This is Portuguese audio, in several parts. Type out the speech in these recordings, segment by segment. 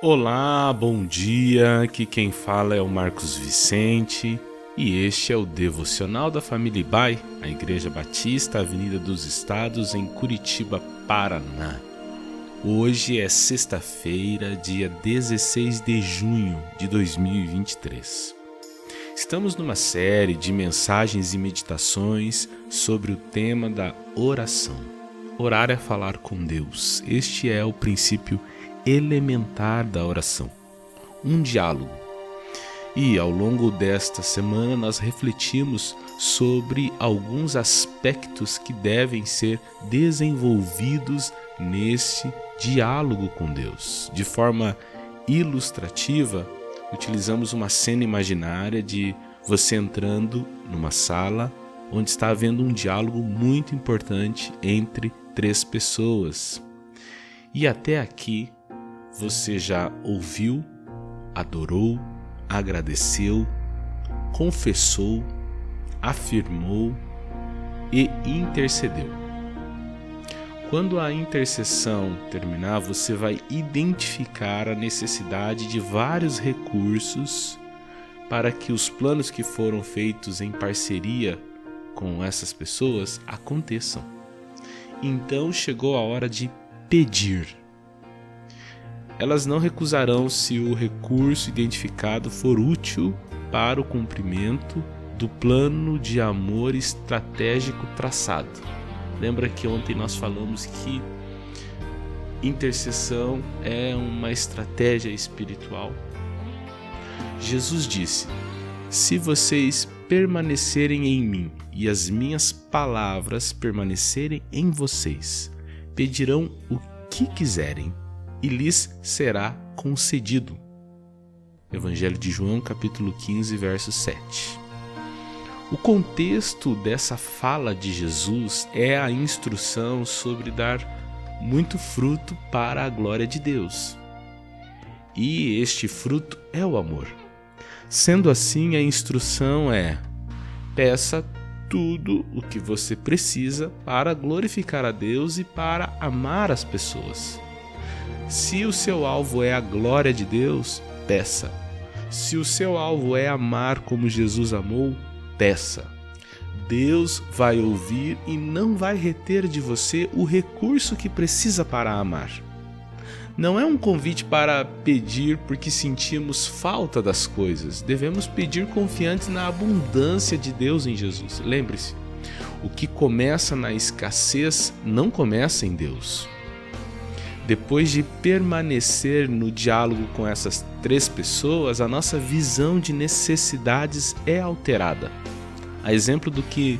Olá, bom dia. Aqui quem fala é o Marcos Vicente e este é o devocional da família Ibai, a Igreja Batista, Avenida dos Estados, em Curitiba, Paraná. Hoje é sexta-feira, dia 16 de junho de 2023. Estamos numa série de mensagens e meditações sobre o tema da oração. Orar é falar com Deus. Este é o princípio elementar da oração. Um diálogo. E ao longo desta semana nós refletimos sobre alguns aspectos que devem ser desenvolvidos nesse diálogo com Deus. De forma ilustrativa, utilizamos uma cena imaginária de você entrando numa sala onde está havendo um diálogo muito importante entre três pessoas. E até aqui você já ouviu, adorou, agradeceu, confessou, afirmou e intercedeu. Quando a intercessão terminar, você vai identificar a necessidade de vários recursos para que os planos que foram feitos em parceria com essas pessoas aconteçam. Então chegou a hora de pedir. Elas não recusarão se o recurso identificado for útil para o cumprimento do plano de amor estratégico traçado. Lembra que ontem nós falamos que intercessão é uma estratégia espiritual? Jesus disse: Se vocês permanecerem em mim e as minhas palavras permanecerem em vocês, pedirão o que quiserem e lhes será concedido. Evangelho de João, capítulo 15, verso 7. O contexto dessa fala de Jesus é a instrução sobre dar muito fruto para a glória de Deus. E este fruto é o amor. Sendo assim, a instrução é: peça tudo o que você precisa para glorificar a Deus e para amar as pessoas. Se o seu alvo é a glória de Deus, peça. Se o seu alvo é amar como Jesus amou, peça. Deus vai ouvir e não vai reter de você o recurso que precisa para amar. Não é um convite para pedir porque sentimos falta das coisas. Devemos pedir confiantes na abundância de Deus em Jesus. Lembre-se, o que começa na escassez não começa em Deus. Depois de permanecer no diálogo com essas três pessoas, a nossa visão de necessidades é alterada. A exemplo do que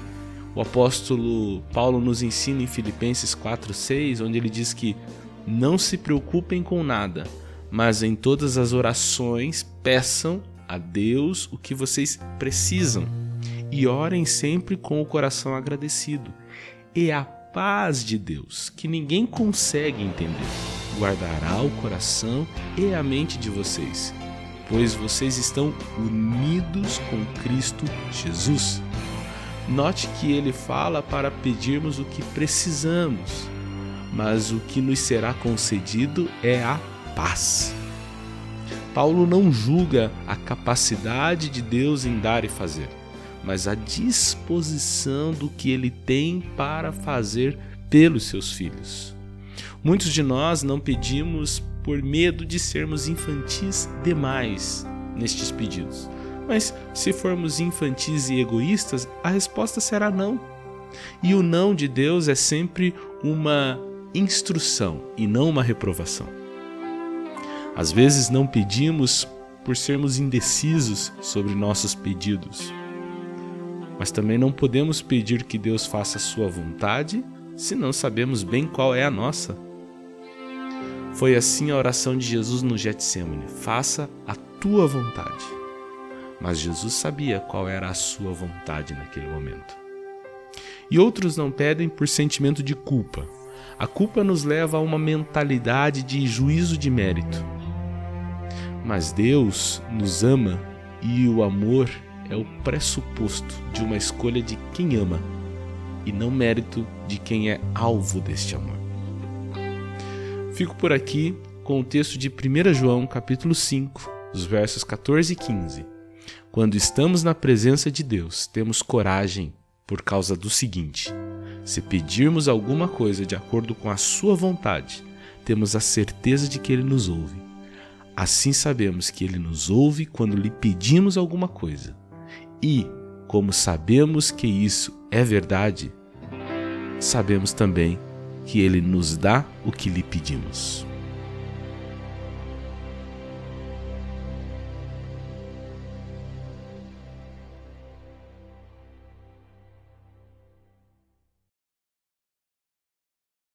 o apóstolo Paulo nos ensina em Filipenses 4:6, onde ele diz que não se preocupem com nada, mas em todas as orações peçam a Deus o que vocês precisam e orem sempre com o coração agradecido. E a paz de Deus, que ninguém consegue entender, guardará o coração e a mente de vocês, pois vocês estão unidos com Cristo Jesus. Note que ele fala para pedirmos o que precisamos, mas o que nos será concedido é a paz. Paulo não julga a capacidade de Deus em dar e fazer mas a disposição do que ele tem para fazer pelos seus filhos. Muitos de nós não pedimos por medo de sermos infantis demais nestes pedidos. Mas se formos infantis e egoístas, a resposta será não. E o não de Deus é sempre uma instrução e não uma reprovação. Às vezes não pedimos por sermos indecisos sobre nossos pedidos mas também não podemos pedir que Deus faça sua vontade se não sabemos bem qual é a nossa. Foi assim a oração de Jesus no Getsemane: faça a tua vontade. Mas Jesus sabia qual era a sua vontade naquele momento. E outros não pedem por sentimento de culpa. A culpa nos leva a uma mentalidade de juízo de mérito. Mas Deus nos ama e o amor é o pressuposto de uma escolha de quem ama e não mérito de quem é alvo deste amor. Fico por aqui com o texto de 1 João, capítulo 5, os versos 14 e 15. Quando estamos na presença de Deus, temos coragem por causa do seguinte: se pedirmos alguma coisa de acordo com a Sua vontade, temos a certeza de que Ele nos ouve. Assim sabemos que Ele nos ouve quando lhe pedimos alguma coisa. E, como sabemos que isso é verdade, sabemos também que Ele nos dá o que lhe pedimos.